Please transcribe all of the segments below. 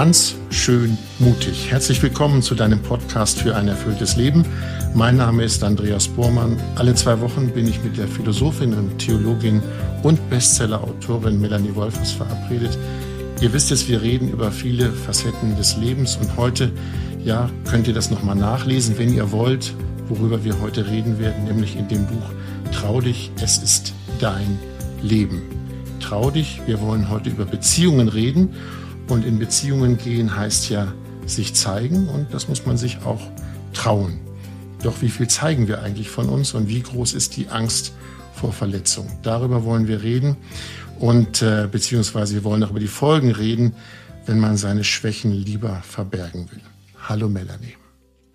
ganz schön mutig. Herzlich willkommen zu deinem Podcast für ein erfülltes Leben. Mein Name ist Andreas Bormann. Alle zwei Wochen bin ich mit der Philosophin und Theologin und Bestsellerautorin Melanie Wolfers verabredet. Ihr wisst es, wir reden über viele Facetten des Lebens und heute, ja, könnt ihr das nochmal nachlesen, wenn ihr wollt, worüber wir heute reden werden, nämlich in dem Buch Trau dich, es ist dein Leben. Trau dich, wir wollen heute über Beziehungen reden und in Beziehungen gehen heißt ja sich zeigen und das muss man sich auch trauen. Doch wie viel zeigen wir eigentlich von uns und wie groß ist die Angst vor Verletzung? Darüber wollen wir reden und äh, beziehungsweise wir wollen auch über die Folgen reden, wenn man seine Schwächen lieber verbergen will. Hallo Melanie.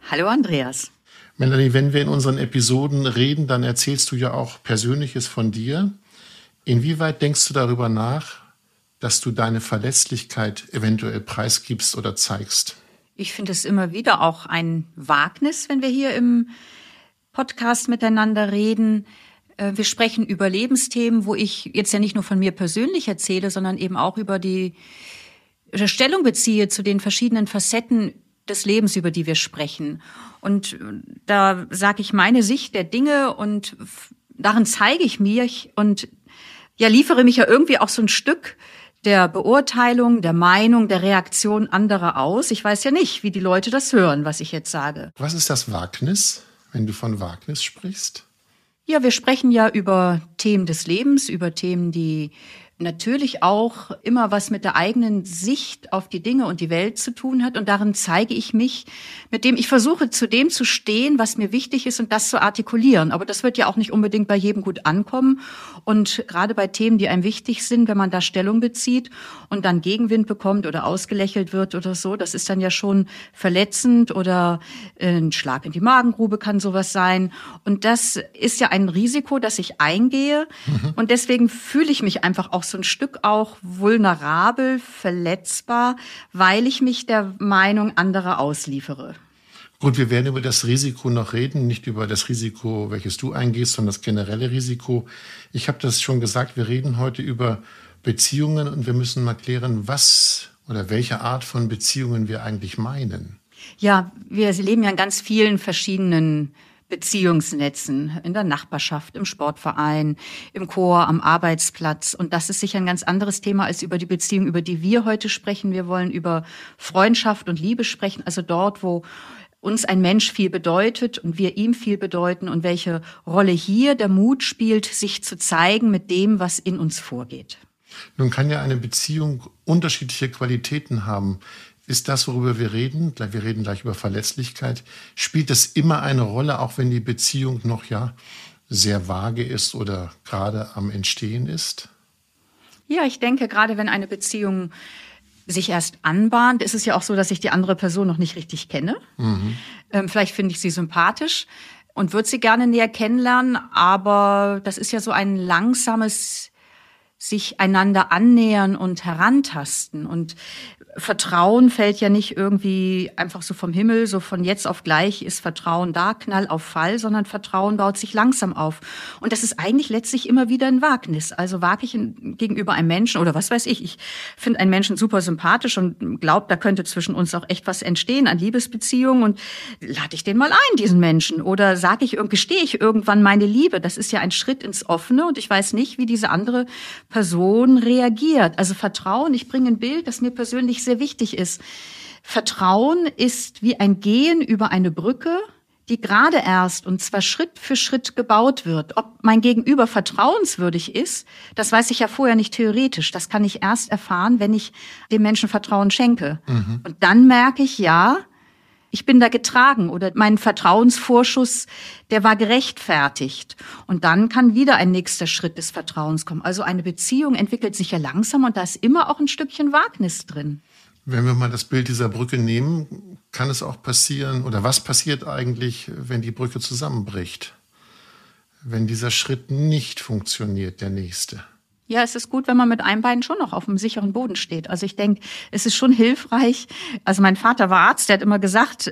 Hallo Andreas. Melanie, wenn wir in unseren Episoden reden, dann erzählst du ja auch Persönliches von dir. Inwieweit denkst du darüber nach, dass du deine Verletzlichkeit eventuell preisgibst oder zeigst? Ich finde es immer wieder auch ein Wagnis, wenn wir hier im Podcast miteinander reden. Äh, wir sprechen über Lebensthemen, wo ich jetzt ja nicht nur von mir persönlich erzähle, sondern eben auch über die Stellung beziehe zu den verschiedenen Facetten des Lebens, über die wir sprechen. Und da sage ich meine Sicht der Dinge und darin zeige ich mich und ja liefere mich ja irgendwie auch so ein Stück der Beurteilung, der Meinung, der Reaktion anderer aus. Ich weiß ja nicht, wie die Leute das hören, was ich jetzt sage. Was ist das Wagnis, wenn du von Wagnis sprichst? Ja, wir sprechen ja über Themen des Lebens, über Themen, die natürlich auch immer was mit der eigenen Sicht auf die Dinge und die Welt zu tun hat. Und darin zeige ich mich, mit dem ich versuche, zu dem zu stehen, was mir wichtig ist und das zu artikulieren. Aber das wird ja auch nicht unbedingt bei jedem gut ankommen. Und gerade bei Themen, die einem wichtig sind, wenn man da Stellung bezieht und dann Gegenwind bekommt oder ausgelächelt wird oder so, das ist dann ja schon verletzend oder ein Schlag in die Magengrube kann sowas sein. Und das ist ja ein Risiko, das ich eingehe. Mhm. Und deswegen fühle ich mich einfach auch so ein Stück auch vulnerabel, verletzbar, weil ich mich der Meinung anderer ausliefere. Gut, wir werden über das Risiko noch reden, nicht über das Risiko, welches du eingehst, sondern das generelle Risiko. Ich habe das schon gesagt, wir reden heute über Beziehungen und wir müssen mal klären, was oder welche Art von Beziehungen wir eigentlich meinen. Ja, wir leben ja in ganz vielen verschiedenen Beziehungsnetzen in der Nachbarschaft, im Sportverein, im Chor, am Arbeitsplatz. Und das ist sicher ein ganz anderes Thema als über die Beziehung, über die wir heute sprechen. Wir wollen über Freundschaft und Liebe sprechen, also dort, wo uns ein Mensch viel bedeutet und wir ihm viel bedeuten und welche Rolle hier der Mut spielt, sich zu zeigen mit dem, was in uns vorgeht. Nun kann ja eine Beziehung unterschiedliche Qualitäten haben ist das, worüber wir reden, wir reden gleich über Verletzlichkeit, spielt das immer eine Rolle, auch wenn die Beziehung noch ja sehr vage ist oder gerade am Entstehen ist? Ja, ich denke, gerade wenn eine Beziehung sich erst anbahnt, ist es ja auch so, dass ich die andere Person noch nicht richtig kenne. Mhm. Ähm, vielleicht finde ich sie sympathisch und würde sie gerne näher kennenlernen, aber das ist ja so ein langsames sich einander annähern und herantasten. Und Vertrauen fällt ja nicht irgendwie einfach so vom Himmel, so von jetzt auf gleich ist Vertrauen da, Knall auf Fall, sondern Vertrauen baut sich langsam auf. Und das ist eigentlich letztlich immer wieder ein Wagnis. Also wage ich gegenüber einem Menschen oder was weiß ich, ich finde einen Menschen super sympathisch und glaube, da könnte zwischen uns auch echt was entstehen an Liebesbeziehungen und lade ich den mal ein, diesen Menschen. Oder sage ich, gestehe ich irgendwann meine Liebe. Das ist ja ein Schritt ins Offene und ich weiß nicht, wie diese andere Person reagiert. Also Vertrauen, ich bringe ein Bild, das mir persönlich sehr wichtig ist. Vertrauen ist wie ein Gehen über eine Brücke, die gerade erst und zwar Schritt für Schritt gebaut wird. Ob mein Gegenüber vertrauenswürdig ist, das weiß ich ja vorher nicht theoretisch. Das kann ich erst erfahren, wenn ich dem Menschen Vertrauen schenke. Mhm. Und dann merke ich, ja, ich bin da getragen oder mein Vertrauensvorschuss, der war gerechtfertigt. Und dann kann wieder ein nächster Schritt des Vertrauens kommen. Also eine Beziehung entwickelt sich ja langsam und da ist immer auch ein Stückchen Wagnis drin. Wenn wir mal das Bild dieser Brücke nehmen, kann es auch passieren, oder was passiert eigentlich, wenn die Brücke zusammenbricht? Wenn dieser Schritt nicht funktioniert, der nächste? Ja, es ist gut, wenn man mit einem Bein schon noch auf einem sicheren Boden steht. Also ich denke, es ist schon hilfreich. Also mein Vater war Arzt, der hat immer gesagt,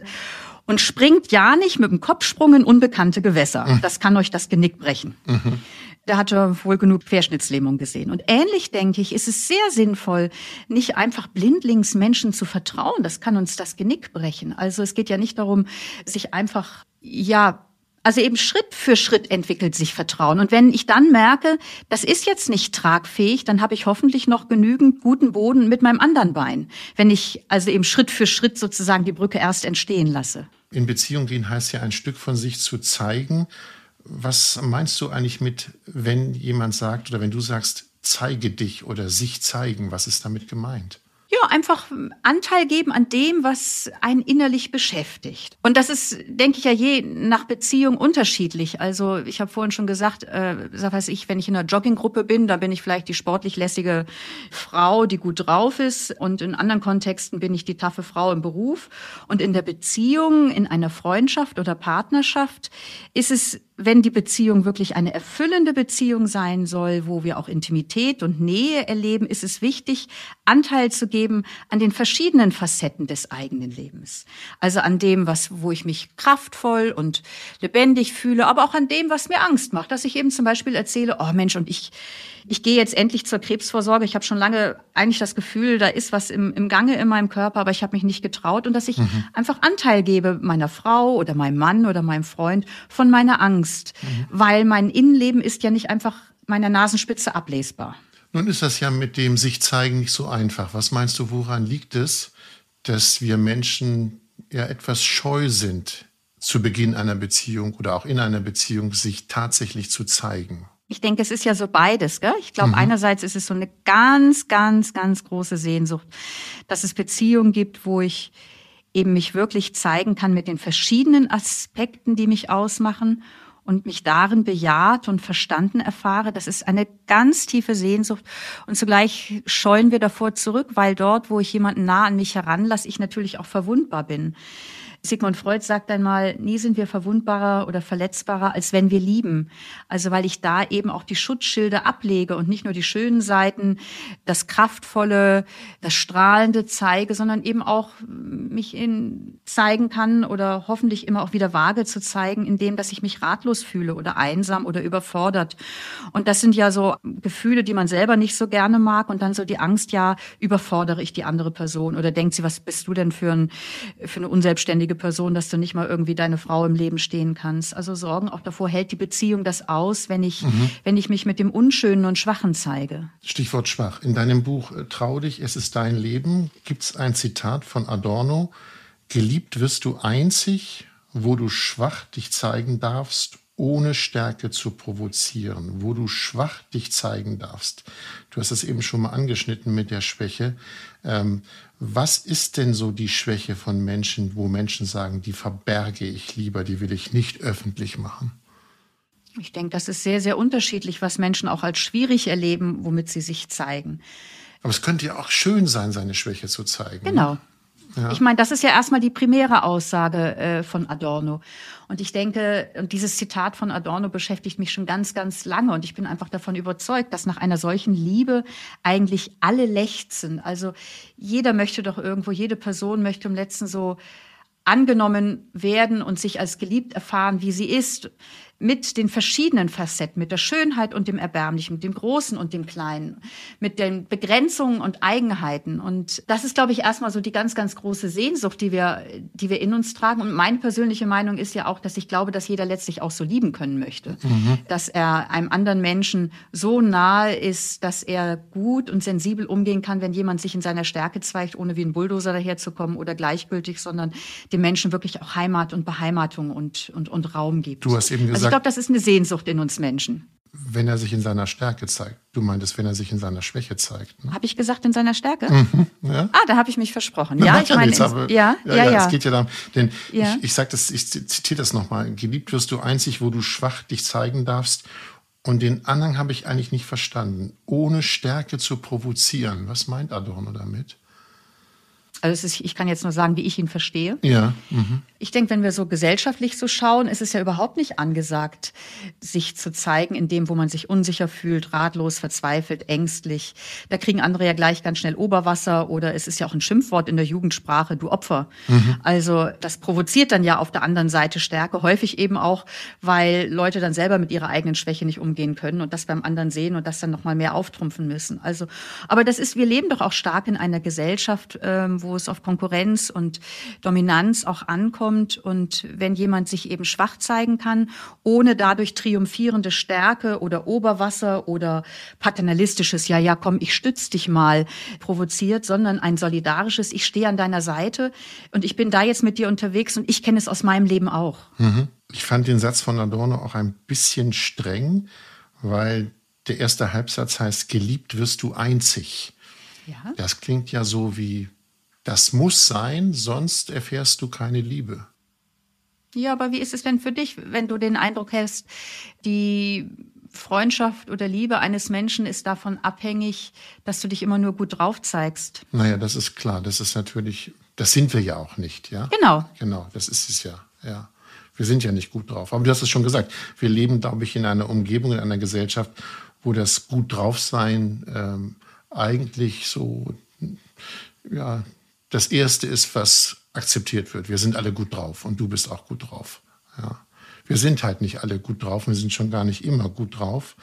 und springt ja nicht mit dem Kopfsprung in unbekannte Gewässer. Mhm. Das kann euch das Genick brechen. Mhm. der hatte wohl genug Querschnittslähmung gesehen. Und ähnlich denke ich, ist es sehr sinnvoll, nicht einfach blindlings Menschen zu vertrauen. Das kann uns das Genick brechen. Also es geht ja nicht darum, sich einfach, ja, also eben Schritt für Schritt entwickelt sich Vertrauen. Und wenn ich dann merke, das ist jetzt nicht tragfähig, dann habe ich hoffentlich noch genügend guten Boden mit meinem anderen Bein. Wenn ich also eben Schritt für Schritt sozusagen die Brücke erst entstehen lasse. In Beziehung gehen heißt ja ein Stück von sich zu zeigen. Was meinst du eigentlich mit, wenn jemand sagt oder wenn du sagst, zeige dich oder sich zeigen? Was ist damit gemeint? Ja, einfach Anteil geben an dem, was einen innerlich beschäftigt. Und das ist, denke ich ja, je nach Beziehung unterschiedlich. Also ich habe vorhin schon gesagt, äh, sag weiß ich, wenn ich in einer Jogginggruppe bin, da bin ich vielleicht die sportlich lässige Frau, die gut drauf ist. Und in anderen Kontexten bin ich die taffe Frau im Beruf. Und in der Beziehung, in einer Freundschaft oder Partnerschaft ist es wenn die Beziehung wirklich eine erfüllende Beziehung sein soll, wo wir auch Intimität und Nähe erleben, ist es wichtig, Anteil zu geben an den verschiedenen Facetten des eigenen Lebens. Also an dem, was, wo ich mich kraftvoll und lebendig fühle, aber auch an dem, was mir Angst macht, dass ich eben zum Beispiel erzähle, oh Mensch, und ich, ich gehe jetzt endlich zur Krebsvorsorge. Ich habe schon lange eigentlich das Gefühl, da ist was im, im Gange in meinem Körper, aber ich habe mich nicht getraut und dass ich mhm. einfach Anteil gebe meiner Frau oder meinem Mann oder meinem Freund von meiner Angst, mhm. weil mein Innenleben ist ja nicht einfach meiner Nasenspitze ablesbar. Nun ist das ja mit dem sich zeigen nicht so einfach. Was meinst du, woran liegt es, dass wir Menschen ja etwas scheu sind, zu Beginn einer Beziehung oder auch in einer Beziehung sich tatsächlich zu zeigen? Ich denke, es ist ja so beides. Gell? Ich glaube, mhm. einerseits ist es so eine ganz, ganz, ganz große Sehnsucht, dass es Beziehungen gibt, wo ich eben mich wirklich zeigen kann mit den verschiedenen Aspekten, die mich ausmachen und mich darin bejaht und verstanden erfahre. Das ist eine ganz tiefe Sehnsucht. Und zugleich scheuen wir davor zurück, weil dort, wo ich jemanden nah an mich heranlasse, ich natürlich auch verwundbar bin. Sigmund Freud sagt einmal, nie sind wir verwundbarer oder verletzbarer, als wenn wir lieben. Also weil ich da eben auch die Schutzschilde ablege und nicht nur die schönen Seiten, das Kraftvolle, das Strahlende zeige, sondern eben auch mich in zeigen kann oder hoffentlich immer auch wieder vage zu zeigen, indem, dass ich mich ratlos fühle oder einsam oder überfordert. Und das sind ja so Gefühle, die man selber nicht so gerne mag und dann so die Angst, ja, überfordere ich die andere Person oder denkt sie, was bist du denn für, ein, für eine unselbstständige unfähige Person, dass du nicht mal irgendwie deine Frau im Leben stehen kannst. Also Sorgen auch davor, hält die Beziehung das aus, wenn ich, mhm. wenn ich mich mit dem Unschönen und Schwachen zeige. Stichwort schwach. In deinem Buch äh, Trau dich, es ist dein Leben gibt es ein Zitat von Adorno. Geliebt wirst du einzig, wo du schwach dich zeigen darfst ohne Stärke zu provozieren, wo du schwach dich zeigen darfst. Du hast es eben schon mal angeschnitten mit der Schwäche. Ähm, was ist denn so die Schwäche von Menschen, wo Menschen sagen, die verberge ich lieber, die will ich nicht öffentlich machen? Ich denke, das ist sehr, sehr unterschiedlich, was Menschen auch als schwierig erleben, womit sie sich zeigen. Aber es könnte ja auch schön sein, seine Schwäche zu zeigen. Genau. Ja. Ich meine, das ist ja erstmal die primäre Aussage äh, von Adorno. Und ich denke, und dieses Zitat von Adorno beschäftigt mich schon ganz, ganz lange. Und ich bin einfach davon überzeugt, dass nach einer solchen Liebe eigentlich alle lechzen. Also jeder möchte doch irgendwo, jede Person möchte im letzten so angenommen werden und sich als geliebt erfahren, wie sie ist mit den verschiedenen Facetten, mit der Schönheit und dem Erbärmlichen, mit dem Großen und dem Kleinen, mit den Begrenzungen und Eigenheiten. Und das ist, glaube ich, erstmal so die ganz, ganz große Sehnsucht, die wir, die wir in uns tragen. Und meine persönliche Meinung ist ja auch, dass ich glaube, dass jeder letztlich auch so lieben können möchte. Mhm. Dass er einem anderen Menschen so nahe ist, dass er gut und sensibel umgehen kann, wenn jemand sich in seiner Stärke zeigt, ohne wie ein Bulldozer daherzukommen oder gleichgültig, sondern dem Menschen wirklich auch Heimat und Beheimatung und, und, und Raum gibt. Du hast eben gesagt, also glaube, das ist eine Sehnsucht in uns Menschen. Wenn er sich in seiner Stärke zeigt. Du meintest, wenn er sich in seiner Schwäche zeigt. Ne? Habe ich gesagt, in seiner Stärke? Mhm, ja. Ah, da habe ich mich versprochen. Ja, ich meine, ja, ja, ja, ja, ja. Es geht ja darum, denn ich, ich sage das, ich zitiere das nochmal. Geliebt wirst du einzig, wo du schwach dich zeigen darfst. Und den Anhang habe ich eigentlich nicht verstanden. Ohne Stärke zu provozieren. Was meint Adorno damit? Also ist, ich kann jetzt nur sagen, wie ich ihn verstehe. Ja. Mhm. Ich denke, wenn wir so gesellschaftlich so schauen, ist es ja überhaupt nicht angesagt, sich zu zeigen in dem, wo man sich unsicher fühlt, ratlos, verzweifelt, ängstlich. Da kriegen andere ja gleich ganz schnell Oberwasser oder es ist ja auch ein Schimpfwort in der Jugendsprache, du Opfer. Mhm. Also das provoziert dann ja auf der anderen Seite Stärke, häufig eben auch, weil Leute dann selber mit ihrer eigenen Schwäche nicht umgehen können und das beim anderen sehen und das dann nochmal mehr auftrumpfen müssen. Also, aber das ist, wir leben doch auch stark in einer Gesellschaft, ähm, wo es auf Konkurrenz und Dominanz auch ankommt. Und wenn jemand sich eben schwach zeigen kann, ohne dadurch triumphierende Stärke oder Oberwasser oder paternalistisches, ja, ja, komm, ich stütze dich mal, provoziert, sondern ein solidarisches, ich stehe an deiner Seite und ich bin da jetzt mit dir unterwegs und ich kenne es aus meinem Leben auch. Mhm. Ich fand den Satz von Adorno auch ein bisschen streng, weil der erste Halbsatz heißt, geliebt wirst du einzig. Ja. Das klingt ja so wie, das muss sein, sonst erfährst du keine Liebe. Ja, aber wie ist es denn für dich, wenn du den Eindruck hast, die Freundschaft oder Liebe eines Menschen ist davon abhängig, dass du dich immer nur gut drauf zeigst? Naja, das ist klar. Das ist natürlich, das sind wir ja auch nicht, ja? Genau. Genau, das ist es ja, ja. Wir sind ja nicht gut drauf. Aber du hast es schon gesagt. Wir leben, glaube ich, in einer Umgebung, in einer Gesellschaft, wo das gut drauf sein ähm, eigentlich so, ja, das erste ist, was akzeptiert wird. Wir sind alle gut drauf und du bist auch gut drauf. Ja. Wir sind halt nicht alle gut drauf, wir sind schon gar nicht immer gut drauf.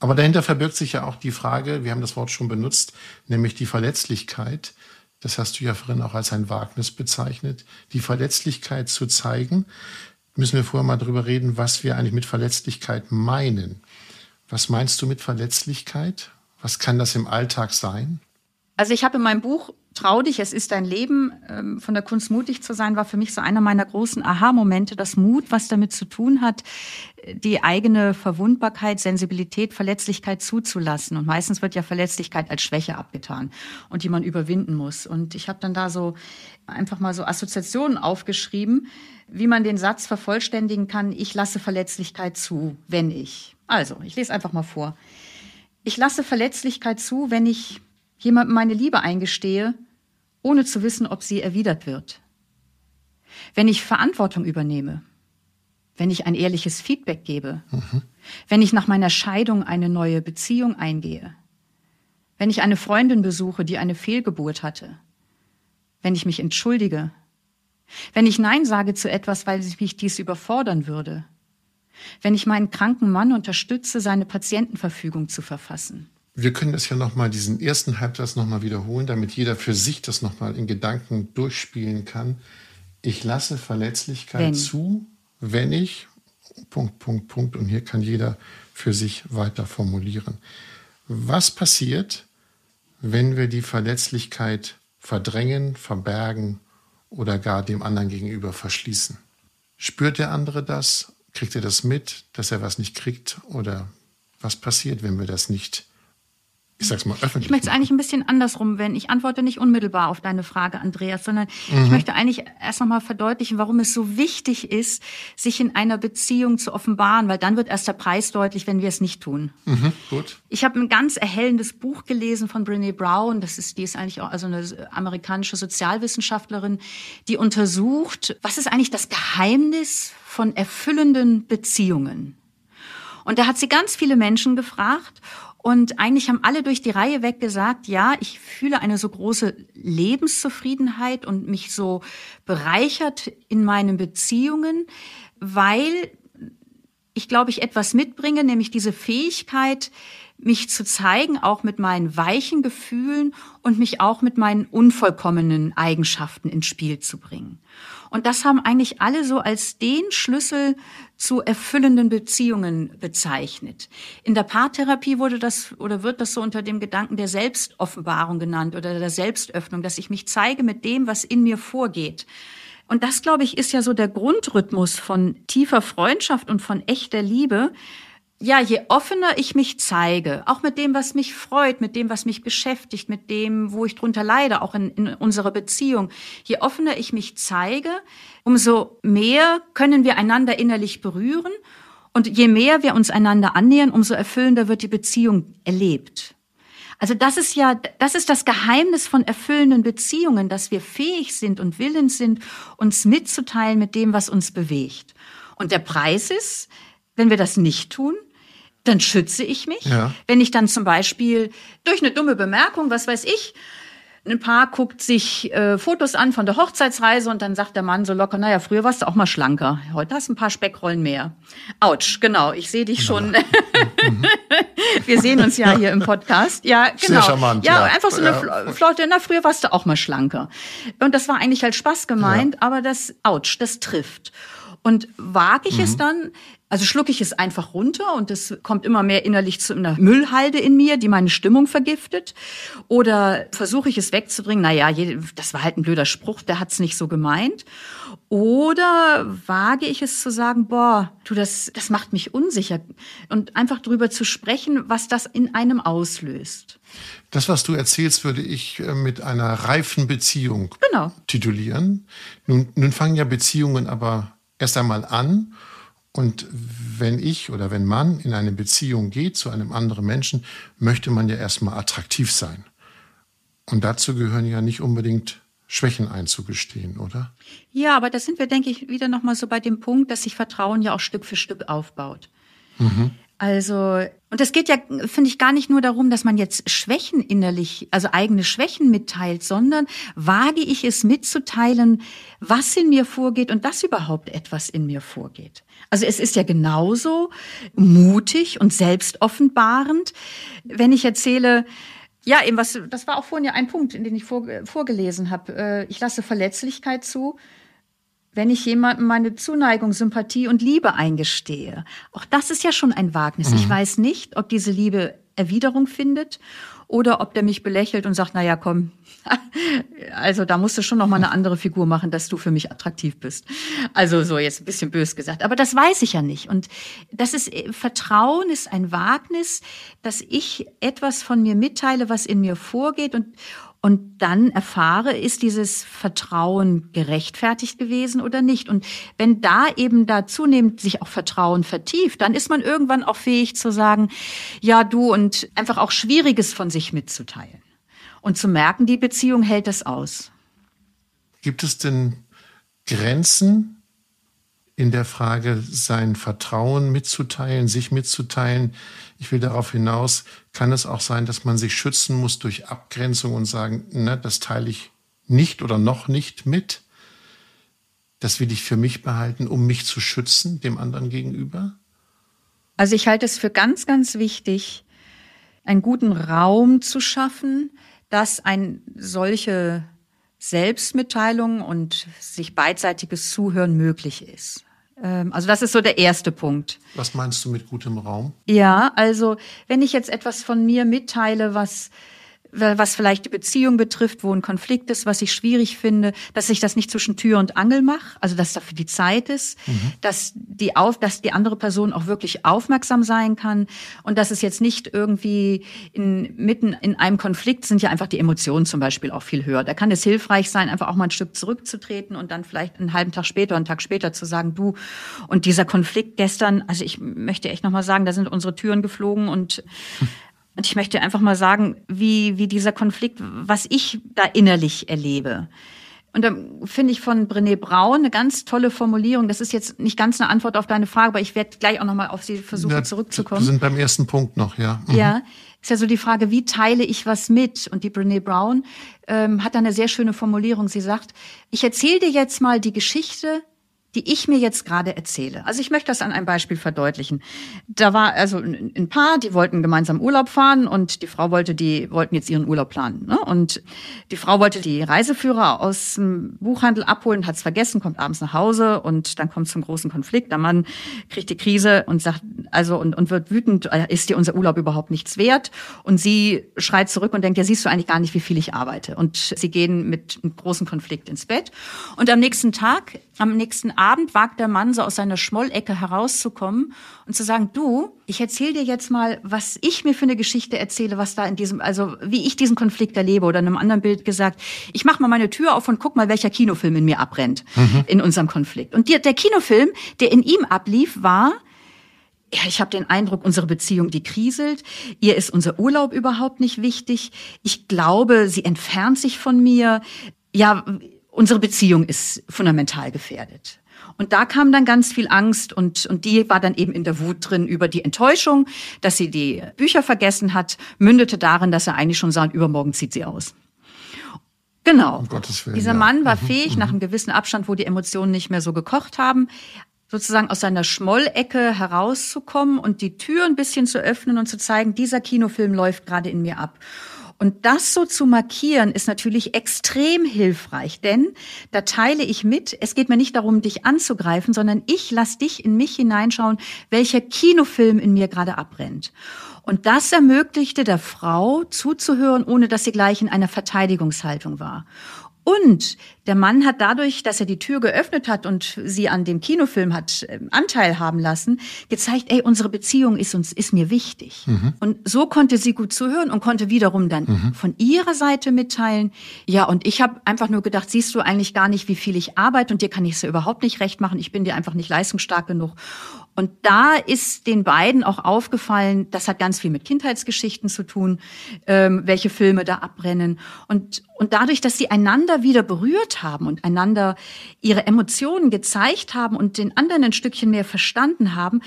Aber dahinter verbirgt sich ja auch die Frage, wir haben das Wort schon benutzt, nämlich die Verletzlichkeit. Das hast du ja vorhin auch als ein Wagnis bezeichnet. Die Verletzlichkeit zu zeigen, müssen wir vorher mal drüber reden, was wir eigentlich mit Verletzlichkeit meinen. Was meinst du mit Verletzlichkeit? Was kann das im Alltag sein? Also ich habe in meinem Buch Trau dich, es ist dein Leben, ähm, von der Kunst mutig zu sein, war für mich so einer meiner großen Aha-Momente, dass Mut, was damit zu tun hat, die eigene Verwundbarkeit, Sensibilität, Verletzlichkeit zuzulassen. Und meistens wird ja Verletzlichkeit als Schwäche abgetan und die man überwinden muss. Und ich habe dann da so einfach mal so Assoziationen aufgeschrieben, wie man den Satz vervollständigen kann, ich lasse Verletzlichkeit zu, wenn ich. Also, ich lese einfach mal vor. Ich lasse Verletzlichkeit zu, wenn ich jemandem meine Liebe eingestehe, ohne zu wissen, ob sie erwidert wird. Wenn ich Verantwortung übernehme, wenn ich ein ehrliches Feedback gebe, mhm. wenn ich nach meiner Scheidung eine neue Beziehung eingehe, wenn ich eine Freundin besuche, die eine Fehlgeburt hatte, wenn ich mich entschuldige, wenn ich Nein sage zu etwas, weil mich dies überfordern würde, wenn ich meinen kranken Mann unterstütze, seine Patientenverfügung zu verfassen, wir können das ja nochmal, diesen ersten Halbsatz nochmal wiederholen, damit jeder für sich das nochmal in Gedanken durchspielen kann. Ich lasse Verletzlichkeit wenn. zu, wenn ich, Punkt, Punkt, Punkt, und hier kann jeder für sich weiter formulieren. Was passiert, wenn wir die Verletzlichkeit verdrängen, verbergen oder gar dem anderen gegenüber verschließen? Spürt der andere das? Kriegt er das mit, dass er was nicht kriegt? Oder was passiert, wenn wir das nicht ich sag's mal öffentlich. Ich möchte es eigentlich ein bisschen andersrum wenden. Ich antworte nicht unmittelbar auf deine Frage, Andreas, sondern mhm. ich möchte eigentlich erst nochmal verdeutlichen, warum es so wichtig ist, sich in einer Beziehung zu offenbaren, weil dann wird erst der Preis deutlich, wenn wir es nicht tun. Mhm, gut. Ich habe ein ganz erhellendes Buch gelesen von Brene Brown. Das ist, die ist eigentlich auch also eine amerikanische Sozialwissenschaftlerin, die untersucht, was ist eigentlich das Geheimnis von erfüllenden Beziehungen? Und da hat sie ganz viele Menschen gefragt und eigentlich haben alle durch die Reihe weg gesagt, ja, ich fühle eine so große Lebenszufriedenheit und mich so bereichert in meinen Beziehungen, weil ich glaube, ich etwas mitbringe, nämlich diese Fähigkeit, mich zu zeigen, auch mit meinen weichen Gefühlen und mich auch mit meinen unvollkommenen Eigenschaften ins Spiel zu bringen. Und das haben eigentlich alle so als den Schlüssel zu erfüllenden Beziehungen bezeichnet. In der Paartherapie wurde das oder wird das so unter dem Gedanken der Selbstoffenbarung genannt oder der Selbstöffnung, dass ich mich zeige mit dem, was in mir vorgeht. Und das, glaube ich, ist ja so der Grundrhythmus von tiefer Freundschaft und von echter Liebe, ja, je offener ich mich zeige, auch mit dem, was mich freut, mit dem, was mich beschäftigt, mit dem, wo ich drunter leide, auch in, in unserer Beziehung, je offener ich mich zeige, umso mehr können wir einander innerlich berühren und je mehr wir uns einander annähern, umso erfüllender wird die Beziehung erlebt. Also das ist ja, das ist das Geheimnis von erfüllenden Beziehungen, dass wir fähig sind und willens sind, uns mitzuteilen mit dem, was uns bewegt. Und der Preis ist, wenn wir das nicht tun, dann schütze ich mich. Ja. Wenn ich dann zum Beispiel durch eine dumme Bemerkung, was weiß ich, ein Paar guckt sich äh, Fotos an von der Hochzeitsreise und dann sagt der Mann so locker, naja, früher warst du auch mal schlanker. Heute hast du ein paar Speckrollen mehr. Autsch, genau, ich sehe dich schon. Wir sehen uns ja hier im Podcast. Ja, genau. Sehr charmant, ja, ja, einfach so eine ja. Flaute. Na, früher warst du auch mal schlanker. Und das war eigentlich halt Spaß gemeint, ja. aber das, Autsch, das trifft. Und wage ich mhm. es dann, also schlucke ich es einfach runter und es kommt immer mehr innerlich zu einer Müllhalde in mir, die meine Stimmung vergiftet. Oder versuche ich es wegzubringen, naja, das war halt ein blöder Spruch, der hat's nicht so gemeint. Oder wage ich es zu sagen, boah, du, das, das macht mich unsicher. Und einfach drüber zu sprechen, was das in einem auslöst. Das, was du erzählst, würde ich äh, mit einer reifen Beziehung genau. titulieren. Nun, nun fangen ja Beziehungen aber erst einmal an und wenn ich oder wenn man in eine Beziehung geht zu einem anderen Menschen, möchte man ja erstmal attraktiv sein. Und dazu gehören ja nicht unbedingt Schwächen einzugestehen, oder? Ja, aber da sind wir, denke ich, wieder nochmal so bei dem Punkt, dass sich Vertrauen ja auch Stück für Stück aufbaut. Mhm. Also, und es geht ja, finde ich, gar nicht nur darum, dass man jetzt Schwächen innerlich, also eigene Schwächen mitteilt, sondern wage ich es mitzuteilen, was in mir vorgeht und dass überhaupt etwas in mir vorgeht. Also es ist ja genauso mutig und selbstoffenbarend, wenn ich erzähle, ja, eben was, das war auch vorhin ja ein Punkt, in den ich vor, vorgelesen habe. Äh, ich lasse Verletzlichkeit zu wenn ich jemandem meine Zuneigung, Sympathie und Liebe eingestehe. Auch das ist ja schon ein Wagnis. Mhm. Ich weiß nicht, ob diese Liebe Erwiderung findet oder ob der mich belächelt und sagt, na ja, komm, also da musst du schon noch mal eine andere Figur machen, dass du für mich attraktiv bist. Also so jetzt ein bisschen bös gesagt, aber das weiß ich ja nicht und das ist Vertrauen ist ein Wagnis, dass ich etwas von mir mitteile, was in mir vorgeht und und dann erfahre, ist dieses Vertrauen gerechtfertigt gewesen oder nicht. Und wenn da eben da zunehmend sich auch Vertrauen vertieft, dann ist man irgendwann auch fähig zu sagen, ja du und einfach auch Schwieriges von sich mitzuteilen. Und zu merken, die Beziehung hält das aus. Gibt es denn Grenzen in der Frage, sein Vertrauen mitzuteilen, sich mitzuteilen. Ich will darauf hinaus, kann es auch sein, dass man sich schützen muss durch Abgrenzung und sagen, ne, das teile ich nicht oder noch nicht mit. Das will ich für mich behalten, um mich zu schützen, dem anderen gegenüber? Also ich halte es für ganz, ganz wichtig, einen guten Raum zu schaffen, dass ein solche Selbstmitteilung und sich beidseitiges Zuhören möglich ist. Ähm, also das ist so der erste Punkt. Was meinst du mit gutem Raum? Ja, also wenn ich jetzt etwas von mir mitteile, was was vielleicht die Beziehung betrifft, wo ein Konflikt ist, was ich schwierig finde, dass ich das nicht zwischen Tür und Angel mache, also dass dafür die Zeit ist, mhm. dass die auf, dass die andere Person auch wirklich aufmerksam sein kann und dass es jetzt nicht irgendwie in, mitten in einem Konflikt sind ja einfach die Emotionen zum Beispiel auch viel höher. Da kann es hilfreich sein, einfach auch mal ein Stück zurückzutreten und dann vielleicht einen halben Tag später, einen Tag später zu sagen, du und dieser Konflikt gestern, also ich möchte echt noch mal sagen, da sind unsere Türen geflogen und Und ich möchte einfach mal sagen, wie, wie dieser Konflikt, was ich da innerlich erlebe. Und dann finde ich von Brené Braun eine ganz tolle Formulierung. Das ist jetzt nicht ganz eine Antwort auf deine Frage, aber ich werde gleich auch nochmal auf sie versuchen ja, zurückzukommen. Wir sind beim ersten Punkt noch, ja. Mhm. Ja, ist ja so die Frage, wie teile ich was mit? Und die Brené Brown ähm, hat da eine sehr schöne Formulierung. Sie sagt, ich erzähle dir jetzt mal die Geschichte die ich mir jetzt gerade erzähle. Also ich möchte das an einem Beispiel verdeutlichen. Da war also ein Paar, die wollten gemeinsam Urlaub fahren und die Frau wollte die wollten jetzt ihren Urlaub planen. Ne? Und die Frau wollte die Reiseführer aus dem Buchhandel abholen, hat es vergessen, kommt abends nach Hause und dann kommt zum großen Konflikt. Der Mann kriegt die Krise und sagt also und, und wird wütend, äh, ist dir unser Urlaub überhaupt nichts wert? Und sie schreit zurück und denkt, ja siehst du eigentlich gar nicht, wie viel ich arbeite. Und sie gehen mit einem großen Konflikt ins Bett. Und am nächsten Tag, am nächsten Abend wagt der Mann so aus seiner Schmollecke herauszukommen und zu sagen, du, ich erzähle dir jetzt mal, was ich mir für eine Geschichte erzähle, was da in diesem, also wie ich diesen Konflikt erlebe. Oder in einem anderen Bild gesagt, ich mach mal meine Tür auf und guck mal, welcher Kinofilm in mir abbrennt mhm. in unserem Konflikt. Und der, der Kinofilm, der in ihm ablief, war, ja, ich habe den Eindruck, unsere Beziehung, die kriselt. Ihr ist unser Urlaub überhaupt nicht wichtig. Ich glaube, sie entfernt sich von mir. Ja, unsere Beziehung ist fundamental gefährdet. Und da kam dann ganz viel Angst und, und die war dann eben in der Wut drin über die Enttäuschung, dass sie die Bücher vergessen hat, mündete darin, dass er eigentlich schon sagt, übermorgen zieht sie aus. Genau. Um Willen, Dieser Mann war mhm. fähig, nach mhm. einem gewissen Abstand, wo die Emotionen nicht mehr so gekocht haben, sozusagen aus seiner Schmollecke herauszukommen und die Tür ein bisschen zu öffnen und zu zeigen, dieser Kinofilm läuft gerade in mir ab. Und das so zu markieren, ist natürlich extrem hilfreich, denn da teile ich mit, es geht mir nicht darum, dich anzugreifen, sondern ich lass dich in mich hineinschauen, welcher Kinofilm in mir gerade abbrennt. Und das ermöglichte der Frau zuzuhören, ohne dass sie gleich in einer Verteidigungshaltung war. Und der Mann hat dadurch, dass er die Tür geöffnet hat und sie an dem Kinofilm hat ähm, Anteil haben lassen, gezeigt, ey, unsere Beziehung ist uns, ist mir wichtig. Mhm. Und so konnte sie gut zuhören und konnte wiederum dann mhm. von ihrer Seite mitteilen. Ja, und ich habe einfach nur gedacht, siehst du eigentlich gar nicht, wie viel ich arbeite und dir kann ich es ja überhaupt nicht recht machen. Ich bin dir einfach nicht leistungsstark genug. Und da ist den beiden auch aufgefallen, das hat ganz viel mit Kindheitsgeschichten zu tun, ähm, welche Filme da abbrennen. Und, und dadurch, dass sie einander wieder berührt haben und einander ihre Emotionen gezeigt haben und den anderen ein Stückchen mehr verstanden haben,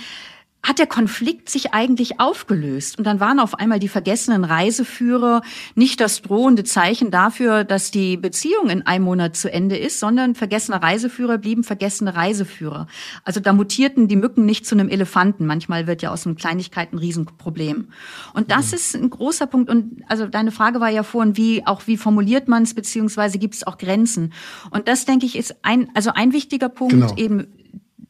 hat der Konflikt sich eigentlich aufgelöst. Und dann waren auf einmal die vergessenen Reiseführer nicht das drohende Zeichen dafür, dass die Beziehung in einem Monat zu Ende ist, sondern vergessene Reiseführer blieben vergessene Reiseführer. Also da mutierten die Mücken nicht zu einem Elefanten. Manchmal wird ja aus einem Kleinigkeit ein Riesenproblem. Und das mhm. ist ein großer Punkt. Und also deine Frage war ja vorhin, wie auch wie formuliert man es, beziehungsweise gibt es auch Grenzen. Und das denke ich ist ein also ein wichtiger Punkt genau. eben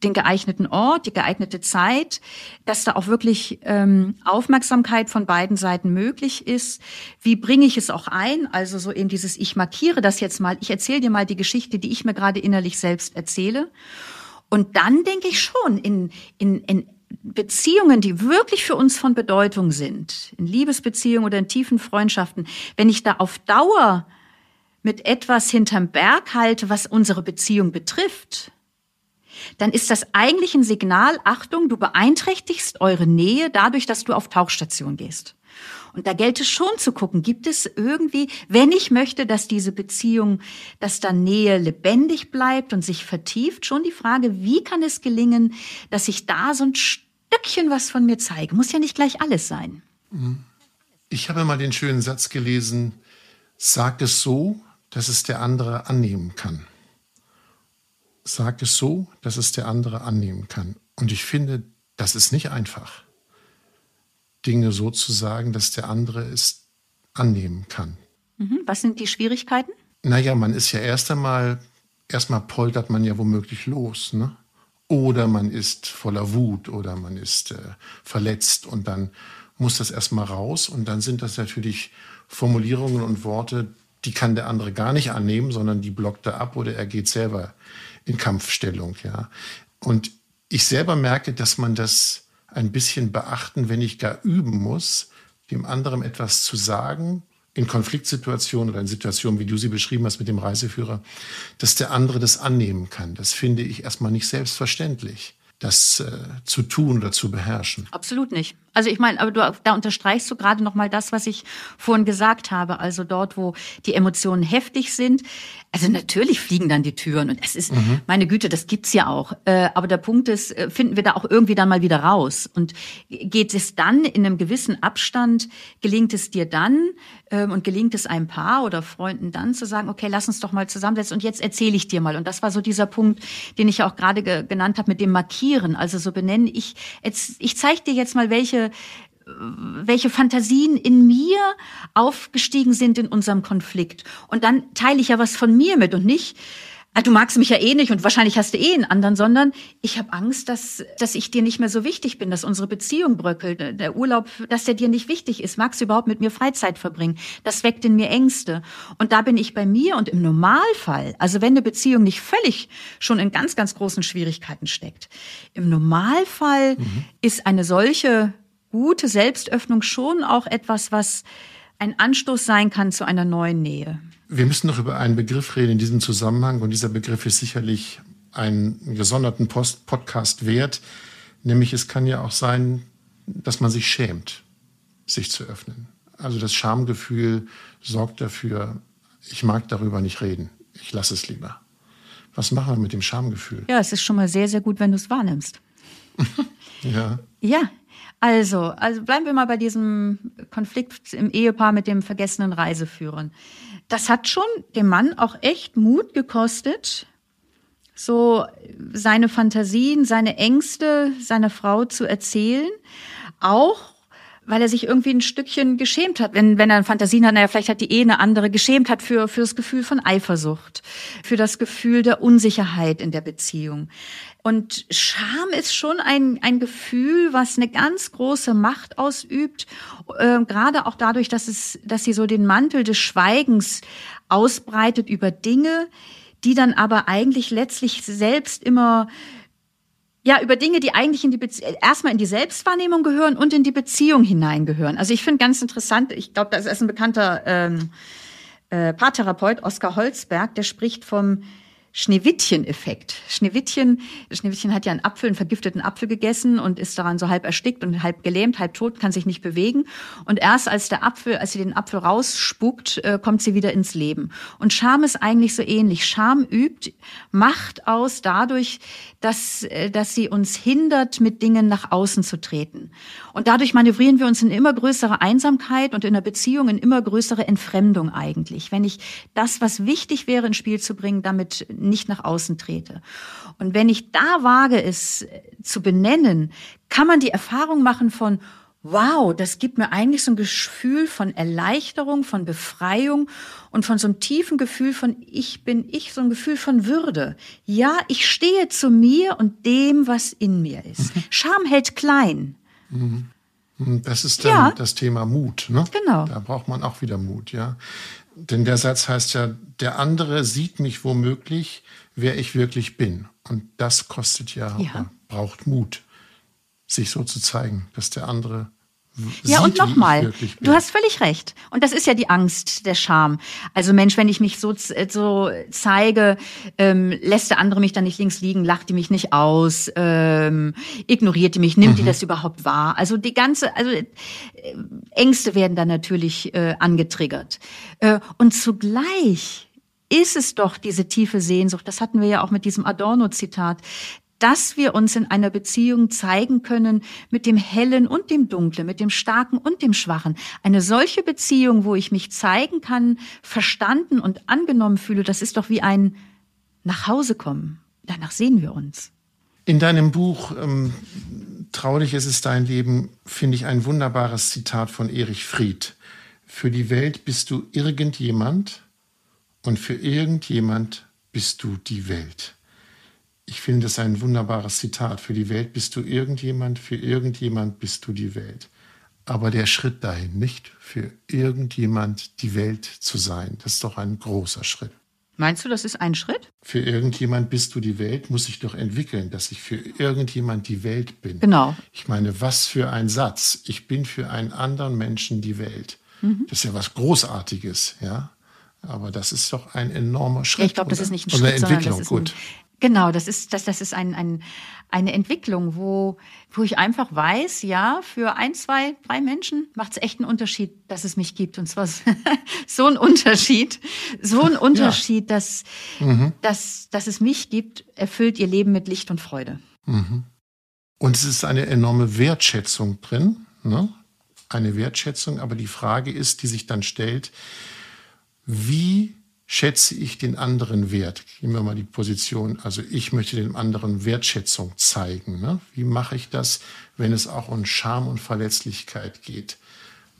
den geeigneten Ort, die geeignete Zeit, dass da auch wirklich ähm, Aufmerksamkeit von beiden Seiten möglich ist. Wie bringe ich es auch ein? Also so eben dieses, ich markiere das jetzt mal, ich erzähle dir mal die Geschichte, die ich mir gerade innerlich selbst erzähle. Und dann denke ich schon in, in, in Beziehungen, die wirklich für uns von Bedeutung sind, in Liebesbeziehungen oder in tiefen Freundschaften, wenn ich da auf Dauer mit etwas hinterm Berg halte, was unsere Beziehung betrifft, dann ist das eigentlich ein Signal, Achtung, du beeinträchtigst eure Nähe dadurch, dass du auf Tauchstation gehst. Und da gilt es schon zu gucken, gibt es irgendwie, wenn ich möchte, dass diese Beziehung, dass da Nähe lebendig bleibt und sich vertieft, schon die Frage, wie kann es gelingen, dass ich da so ein Stückchen was von mir zeige? Muss ja nicht gleich alles sein. Ich habe mal den schönen Satz gelesen, sag es so, dass es der andere annehmen kann sag es so, dass es der andere annehmen kann. Und ich finde, das ist nicht einfach, Dinge so zu sagen, dass der andere es annehmen kann. Mhm. Was sind die Schwierigkeiten? Naja, man ist ja erst einmal, erstmal poltert man ja womöglich los, ne? Oder man ist voller Wut oder man ist äh, verletzt und dann muss das erstmal raus und dann sind das natürlich Formulierungen und Worte, die kann der andere gar nicht annehmen, sondern die blockt er ab oder er geht selber in Kampfstellung, ja. Und ich selber merke, dass man das ein bisschen beachten, wenn ich gar üben muss, dem anderen etwas zu sagen, in Konfliktsituationen oder in Situationen, wie du sie beschrieben hast mit dem Reiseführer, dass der andere das annehmen kann. Das finde ich erstmal nicht selbstverständlich, das äh, zu tun oder zu beherrschen. Absolut nicht. Also ich meine, aber du, da unterstreichst du gerade noch mal das, was ich vorhin gesagt habe. Also dort, wo die Emotionen heftig sind. Also natürlich fliegen dann die Türen und es ist, mhm. meine Güte, das gibt's ja auch. Äh, aber der Punkt ist, äh, finden wir da auch irgendwie dann mal wieder raus. Und geht es dann in einem gewissen Abstand, gelingt es dir dann ähm, und gelingt es einem Paar oder Freunden dann zu sagen, okay, lass uns doch mal zusammensetzen und jetzt erzähle ich dir mal. Und das war so dieser Punkt, den ich ja auch gerade ge genannt habe mit dem Markieren. Also so benennen, ich, jetzt, ich zeige dir jetzt mal, welche welche Fantasien in mir aufgestiegen sind in unserem Konflikt. Und dann teile ich ja was von mir mit und nicht, ah, du magst mich ja eh nicht und wahrscheinlich hast du eh einen anderen, sondern ich habe Angst, dass, dass ich dir nicht mehr so wichtig bin, dass unsere Beziehung bröckelt, der Urlaub, dass der dir nicht wichtig ist. Magst du überhaupt mit mir Freizeit verbringen? Das weckt in mir Ängste. Und da bin ich bei mir und im Normalfall, also wenn eine Beziehung nicht völlig schon in ganz, ganz großen Schwierigkeiten steckt, im Normalfall mhm. ist eine solche gute Selbstöffnung schon auch etwas, was ein Anstoß sein kann zu einer neuen Nähe. Wir müssen noch über einen Begriff reden in diesem Zusammenhang und dieser Begriff ist sicherlich einen gesonderten Post Podcast wert, Nämlich es kann ja auch sein, dass man sich schämt, sich zu öffnen. Also das Schamgefühl sorgt dafür, ich mag darüber nicht reden. Ich lasse es lieber. Was machen wir mit dem Schamgefühl? Ja, es ist schon mal sehr, sehr gut, wenn du es wahrnimmst. ja. Ja, also, also bleiben wir mal bei diesem Konflikt im Ehepaar mit dem vergessenen Reiseführern. Das hat schon dem Mann auch echt Mut gekostet, so seine Fantasien, seine Ängste seiner Frau zu erzählen. Auch weil er sich irgendwie ein Stückchen geschämt hat. Wenn, wenn er Fantasien hat, naja, vielleicht hat die Ehe eine andere geschämt hat für, für das Gefühl von Eifersucht, für das Gefühl der Unsicherheit in der Beziehung. Und Scham ist schon ein, ein Gefühl, was eine ganz große Macht ausübt, äh, gerade auch dadurch, dass es, dass sie so den Mantel des Schweigens ausbreitet über Dinge, die dann aber eigentlich letztlich selbst immer ja, über Dinge, die eigentlich in die Bezie erstmal in die Selbstwahrnehmung gehören und in die Beziehung hineingehören. Also ich finde ganz interessant, ich glaube, das ist ein bekannter ähm, äh, Paartherapeut, Oskar Holzberg, der spricht vom Schneewittchen-Effekt. Schneewittchen, Schneewittchen hat ja einen Apfel, einen vergifteten Apfel gegessen und ist daran so halb erstickt und halb gelähmt, halb tot, kann sich nicht bewegen. Und erst als der Apfel, als sie den Apfel rausspuckt, äh, kommt sie wieder ins Leben. Und Scham ist eigentlich so ähnlich. Scham übt Macht aus dadurch, dass, äh, dass sie uns hindert, mit Dingen nach außen zu treten. Und dadurch manövrieren wir uns in immer größere Einsamkeit und in der Beziehung in immer größere Entfremdung eigentlich. Wenn ich das, was wichtig wäre, ins Spiel zu bringen, damit nicht nach außen trete. Und wenn ich da wage, es äh, zu benennen, kann man die Erfahrung machen von, wow, das gibt mir eigentlich so ein Gefühl von Erleichterung, von Befreiung und von so einem tiefen Gefühl von ich bin ich, so ein Gefühl von Würde. Ja, ich stehe zu mir und dem, was in mir ist. Mhm. Scham hält klein. Mhm. Das ist dann ja. das Thema Mut. Ne? Genau. Da braucht man auch wieder Mut, ja. Denn der Satz heißt ja, der andere sieht mich womöglich, wer ich wirklich bin. Und das kostet ja, ja. braucht Mut, sich so zu zeigen, dass der andere ja, und nochmal, du hast völlig recht. Und das ist ja die Angst, der Scham. Also Mensch, wenn ich mich so, so zeige, ähm, lässt der andere mich dann nicht links liegen, lacht die mich nicht aus, ähm, ignoriert die mich, nimmt mhm. die das überhaupt wahr? Also die ganze, also äh, Ängste werden dann natürlich äh, angetriggert. Äh, und zugleich ist es doch diese tiefe Sehnsucht, das hatten wir ja auch mit diesem Adorno-Zitat, dass wir uns in einer Beziehung zeigen können mit dem Hellen und dem Dunklen, mit dem Starken und dem Schwachen. Eine solche Beziehung, wo ich mich zeigen kann, verstanden und angenommen fühle, das ist doch wie ein Nachhausekommen. Danach sehen wir uns. In deinem Buch ähm, Traulich ist es dein Leben, finde ich ein wunderbares Zitat von Erich Fried. Für die Welt bist du irgendjemand und für irgendjemand bist du die Welt. Ich finde das ein wunderbares Zitat. Für die Welt bist du irgendjemand, für irgendjemand bist du die Welt. Aber der Schritt dahin, nicht für irgendjemand die Welt zu sein, das ist doch ein großer Schritt. Meinst du, das ist ein Schritt? Für irgendjemand bist du die Welt, muss ich doch entwickeln, dass ich für irgendjemand die Welt bin. Genau. Ich meine, was für ein Satz. Ich bin für einen anderen Menschen die Welt. Mhm. Das ist ja was Großartiges, ja. Aber das ist doch ein enormer Schritt. Ich glaube, das ist nicht ein Schritt, oder Entwicklung. Gut. Genau, das ist, das, das ist ein, ein, eine Entwicklung, wo, wo ich einfach weiß, ja, für ein, zwei, drei Menschen macht es echt einen Unterschied, dass es mich gibt. Und zwar so ein Unterschied, so ein Unterschied, ja. dass, mhm. dass, dass es mich gibt, erfüllt ihr Leben mit Licht und Freude. Mhm. Und es ist eine enorme Wertschätzung drin, ne? eine Wertschätzung. Aber die Frage ist, die sich dann stellt, wie schätze ich den anderen wert? Nehmen wir mal die Position, also ich möchte dem anderen Wertschätzung zeigen. Ne? Wie mache ich das, wenn es auch um Scham und Verletzlichkeit geht?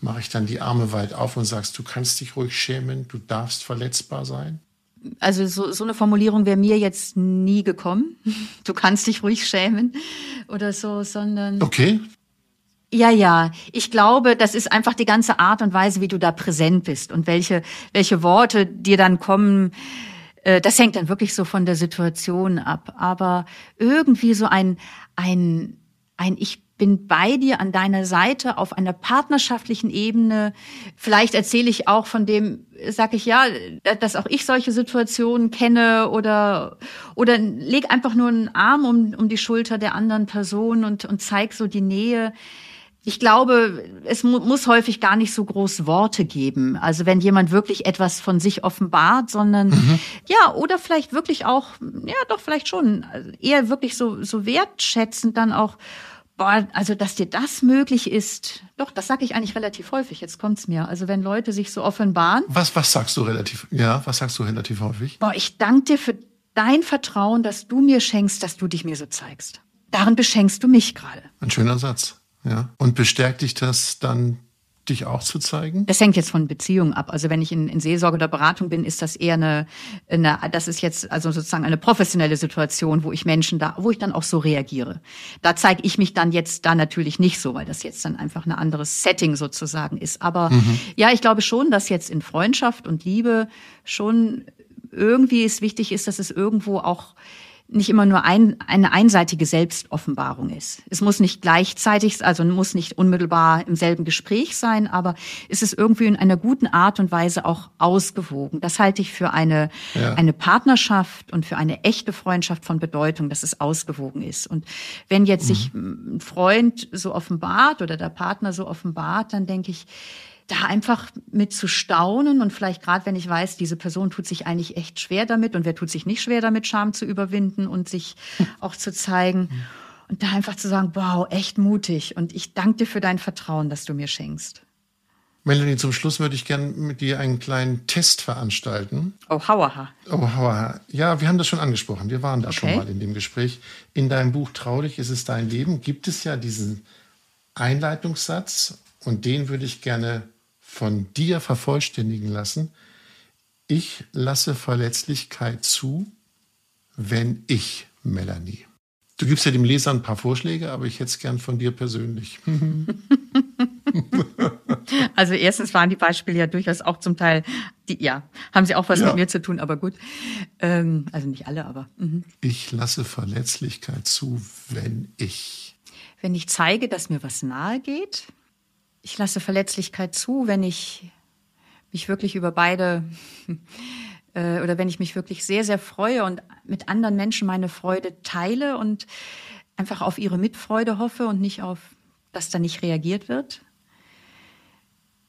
Mache ich dann die Arme weit auf und sagst, du kannst dich ruhig schämen, du darfst verletzbar sein? Also so, so eine Formulierung wäre mir jetzt nie gekommen. Du kannst dich ruhig schämen oder so, sondern. Okay, ja, ja. Ich glaube, das ist einfach die ganze Art und Weise, wie du da präsent bist und welche, welche Worte dir dann kommen. Äh, das hängt dann wirklich so von der Situation ab. Aber irgendwie so ein, ein, ein Ich bin bei dir an deiner Seite auf einer partnerschaftlichen Ebene. Vielleicht erzähle ich auch von dem, sag ich ja, dass auch ich solche Situationen kenne oder oder leg einfach nur einen Arm um, um die Schulter der anderen Person und und zeig so die Nähe. Ich glaube, es mu muss häufig gar nicht so groß Worte geben. Also wenn jemand wirklich etwas von sich offenbart, sondern mhm. ja, oder vielleicht wirklich auch, ja, doch vielleicht schon, also eher wirklich so so wertschätzend dann auch Boah, also dass dir das möglich ist, doch, das sage ich eigentlich relativ häufig. Jetzt kommt's mir. Also wenn Leute sich so offenbaren. Was, was sagst du relativ? Ja, was sagst du relativ häufig? Boah, ich danke dir für dein Vertrauen, dass du mir schenkst, dass du dich mir so zeigst. Darin beschenkst du mich gerade. Ein schöner Satz. Ja. Und bestärkt dich das dann dich auch zu zeigen? Das hängt jetzt von Beziehungen ab. Also wenn ich in, in Seelsorge oder Beratung bin, ist das eher eine, eine, das ist jetzt also sozusagen eine professionelle Situation, wo ich Menschen da, wo ich dann auch so reagiere. Da zeige ich mich dann jetzt da natürlich nicht so, weil das jetzt dann einfach ein anderes Setting sozusagen ist. Aber mhm. ja, ich glaube schon, dass jetzt in Freundschaft und Liebe schon irgendwie es wichtig ist, dass es irgendwo auch nicht immer nur ein, eine einseitige Selbstoffenbarung ist. Es muss nicht gleichzeitig, also muss nicht unmittelbar im selben Gespräch sein, aber es ist irgendwie in einer guten Art und Weise auch ausgewogen. Das halte ich für eine, ja. eine Partnerschaft und für eine echte Freundschaft von Bedeutung, dass es ausgewogen ist. Und wenn jetzt mhm. sich ein Freund so offenbart oder der Partner so offenbart, dann denke ich, da einfach mit zu staunen und vielleicht gerade, wenn ich weiß, diese Person tut sich eigentlich echt schwer damit und wer tut sich nicht schwer damit, Scham zu überwinden und sich auch zu zeigen. Und da einfach zu sagen, wow, echt mutig und ich danke dir für dein Vertrauen, das du mir schenkst. Melanie, zum Schluss würde ich gerne mit dir einen kleinen Test veranstalten. Oh, hauaha. Oh, hauaha. Ja, wir haben das schon angesprochen. Wir waren da okay. schon mal in dem Gespräch. In deinem Buch Traulich ist es dein Leben gibt es ja diesen Einleitungssatz und den würde ich gerne von dir vervollständigen lassen. Ich lasse Verletzlichkeit zu, wenn ich, Melanie. Du gibst ja dem Leser ein paar Vorschläge, aber ich hätte es gern von dir persönlich. also erstens waren die Beispiele ja durchaus auch zum Teil, die, ja, haben sie auch was ja. mit mir zu tun, aber gut. Ähm, also nicht alle, aber. Mhm. Ich lasse Verletzlichkeit zu, wenn ich. Wenn ich zeige, dass mir was nahe geht, ich lasse Verletzlichkeit zu, wenn ich mich wirklich über beide äh, oder wenn ich mich wirklich sehr, sehr freue und mit anderen Menschen meine Freude teile und einfach auf ihre Mitfreude hoffe und nicht auf, dass da nicht reagiert wird.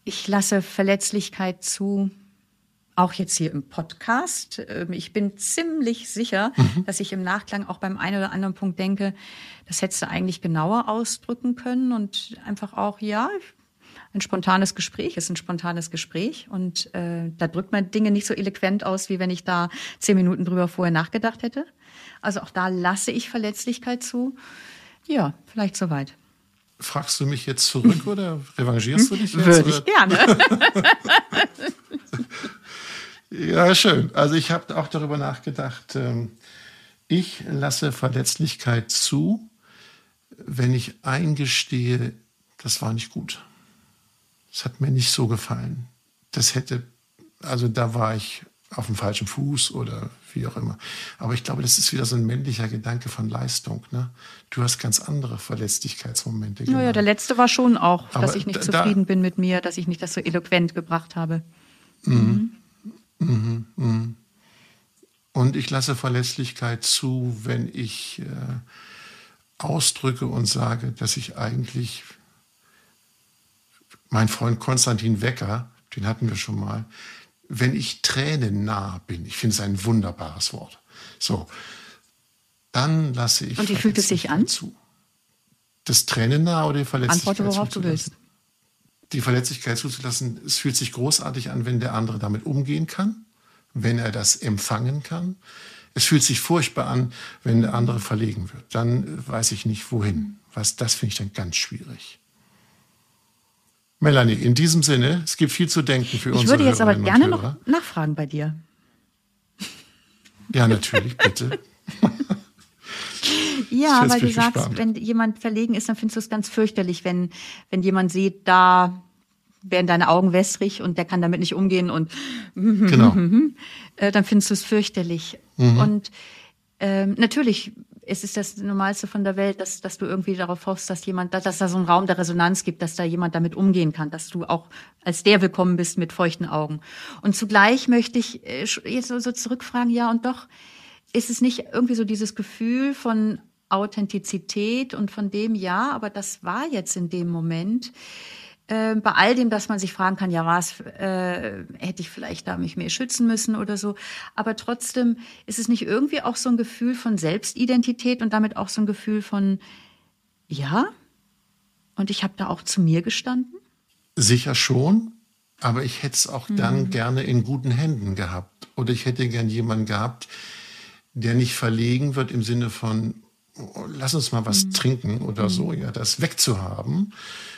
Ich lasse Verletzlichkeit zu, auch jetzt hier im Podcast. Ähm, ich bin ziemlich sicher, mhm. dass ich im Nachklang auch beim einen oder anderen Punkt denke, das hättest du eigentlich genauer ausdrücken können und einfach auch, ja, ein spontanes Gespräch ist ein spontanes Gespräch und äh, da drückt man Dinge nicht so eloquent aus, wie wenn ich da zehn Minuten drüber vorher nachgedacht hätte. Also auch da lasse ich Verletzlichkeit zu. Ja, vielleicht soweit. Fragst du mich jetzt zurück oder revanchierst du dich jetzt? Würde ich gerne. ja, schön. Also ich habe auch darüber nachgedacht, ähm, ich lasse Verletzlichkeit zu, wenn ich eingestehe, das war nicht gut. Das hat mir nicht so gefallen. Das hätte, also da war ich auf dem falschen Fuß oder wie auch immer. Aber ich glaube, das ist wieder so ein männlicher Gedanke von Leistung. Ne? Du hast ganz andere Verletzlichkeitsmomente. Naja, der letzte war schon auch, Aber dass ich nicht da, zufrieden bin mit mir, dass ich nicht das so eloquent gebracht habe. Mhm. Mhm. Mhm. mhm. Und ich lasse Verletzlichkeit zu, wenn ich äh, ausdrücke und sage, dass ich eigentlich mein Freund Konstantin Wecker, den hatten wir schon mal, wenn ich tränennah bin, ich finde es ein wunderbares Wort, so, dann lasse ich. Und wie fühlt es sich an? Zu. Das tränennah oder die Verletzlichkeit Antworte, worauf du willst. Die Verletzlichkeit zuzulassen, es fühlt sich großartig an, wenn der andere damit umgehen kann, wenn er das empfangen kann. Es fühlt sich furchtbar an, wenn der andere verlegen wird. Dann weiß ich nicht, wohin. Was, das finde ich dann ganz schwierig. Melanie, in diesem Sinne, es gibt viel zu denken für uns. Ich würde jetzt aber gerne noch nachfragen bei dir. Ja, natürlich, bitte. ja, weil du sagst, gespannt. wenn jemand verlegen ist, dann findest du es ganz fürchterlich, wenn, wenn jemand sieht, da werden deine Augen wässrig und der kann damit nicht umgehen und genau. Äh, dann findest du es fürchterlich. Mhm. Und ähm, natürlich es ist das Normalste von der Welt, dass, dass du irgendwie darauf hoffst, dass jemand, dass, dass da so einen Raum der Resonanz gibt, dass da jemand damit umgehen kann, dass du auch als der willkommen bist mit feuchten Augen. Und zugleich möchte ich äh, jetzt so, so zurückfragen, ja, und doch ist es nicht irgendwie so dieses Gefühl von Authentizität und von dem, ja, aber das war jetzt in dem Moment. Äh, bei all dem, dass man sich fragen kann, ja, was äh, hätte ich vielleicht da mich mehr schützen müssen oder so. Aber trotzdem ist es nicht irgendwie auch so ein Gefühl von Selbstidentität und damit auch so ein Gefühl von, ja, und ich habe da auch zu mir gestanden? Sicher schon, aber ich hätte es auch mhm. dann gerne in guten Händen gehabt. Oder ich hätte gern jemanden gehabt, der nicht verlegen wird im Sinne von, oh, lass uns mal was mhm. trinken oder mhm. so, ja, das wegzuhaben,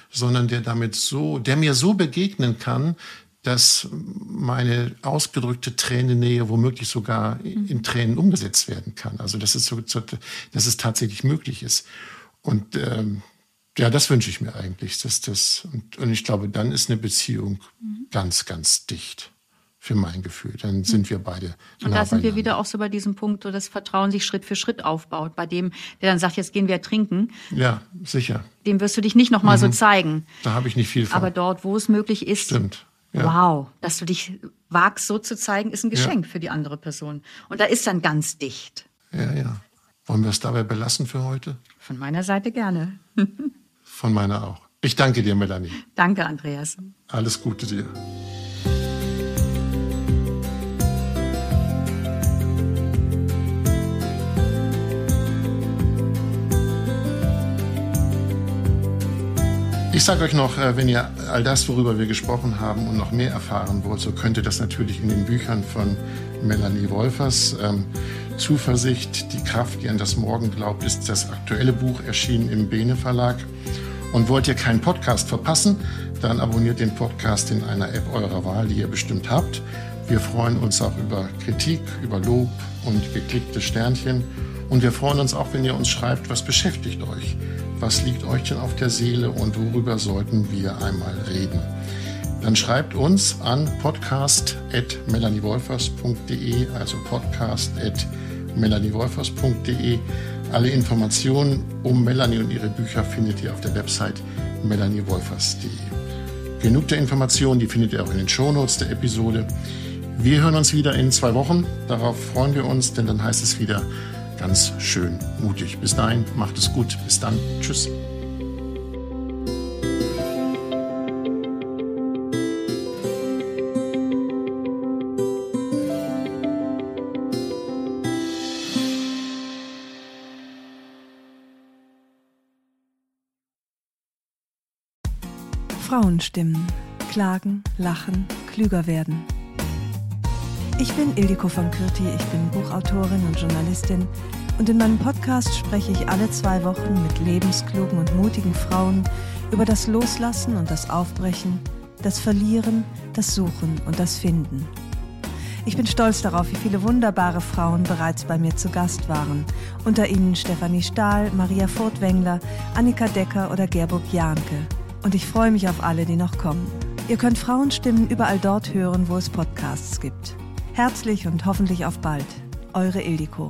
sondern der damit so, der mir so begegnen kann, dass meine ausgedrückte Tränennähe womöglich sogar in Tränen umgesetzt werden kann. Also dass es, so, dass es tatsächlich möglich ist. Und ähm, ja, das wünsche ich mir eigentlich. Dass das, und, und ich glaube, dann ist eine Beziehung mhm. ganz, ganz dicht für mein Gefühl. Dann sind wir beide. Und da sind wir wieder auch so bei diesem Punkt, wo das Vertrauen sich Schritt für Schritt aufbaut. Bei dem, der dann sagt, jetzt gehen wir trinken. Ja, sicher. Dem wirst du dich nicht nochmal mhm. so zeigen. Da habe ich nicht viel von. Aber dort, wo es möglich ist. Stimmt. Ja. Wow, dass du dich wagst, so zu zeigen, ist ein Geschenk ja. für die andere Person. Und da ist dann ganz dicht. Ja, ja. Wollen wir es dabei belassen für heute? Von meiner Seite gerne. Von meiner auch. Ich danke dir, Melanie. Danke, Andreas. Alles Gute dir. Ich sage euch noch, äh, wenn ihr all das, worüber wir gesprochen haben und noch mehr erfahren wollt, so könnt ihr das natürlich in den Büchern von Melanie Wolfers. Ähm, Zuversicht, die Kraft, die an das Morgen glaubt, ist das aktuelle Buch erschienen im Bene Verlag. Und wollt ihr keinen Podcast verpassen, dann abonniert den Podcast in einer App eurer Wahl, die ihr bestimmt habt. Wir freuen uns auch über Kritik, über Lob und geklickte Sternchen. Und wir freuen uns auch, wenn ihr uns schreibt, was beschäftigt euch was liegt euch denn auf der Seele und worüber sollten wir einmal reden? Dann schreibt uns an podcast.melaniewolfers.de, also podcast.melaniewolfers.de. Alle Informationen um Melanie und ihre Bücher findet ihr auf der Website melaniewolfers.de. Genug der Informationen, die findet ihr auch in den Shownotes der Episode. Wir hören uns wieder in zwei Wochen. Darauf freuen wir uns, denn dann heißt es wieder ganz schön mutig. Bis dahin, macht es gut. Bis dann. Tschüss. Frauenstimmen. Klagen, lachen, klüger werden. Ich bin Ildiko von Kürti, ich bin Buchautorin und Journalistin und in meinem Podcast spreche ich alle zwei Wochen mit lebensklugen und mutigen Frauen über das Loslassen und das Aufbrechen, das Verlieren, das Suchen und das Finden. Ich bin stolz darauf, wie viele wunderbare Frauen bereits bei mir zu Gast waren. Unter ihnen Stefanie Stahl, Maria Furtwängler, Annika Decker oder Gerburg Jahnke. Und ich freue mich auf alle, die noch kommen. Ihr könnt Frauenstimmen überall dort hören, wo es Podcasts gibt. Herzlich und hoffentlich auf bald. Eure Ildiko.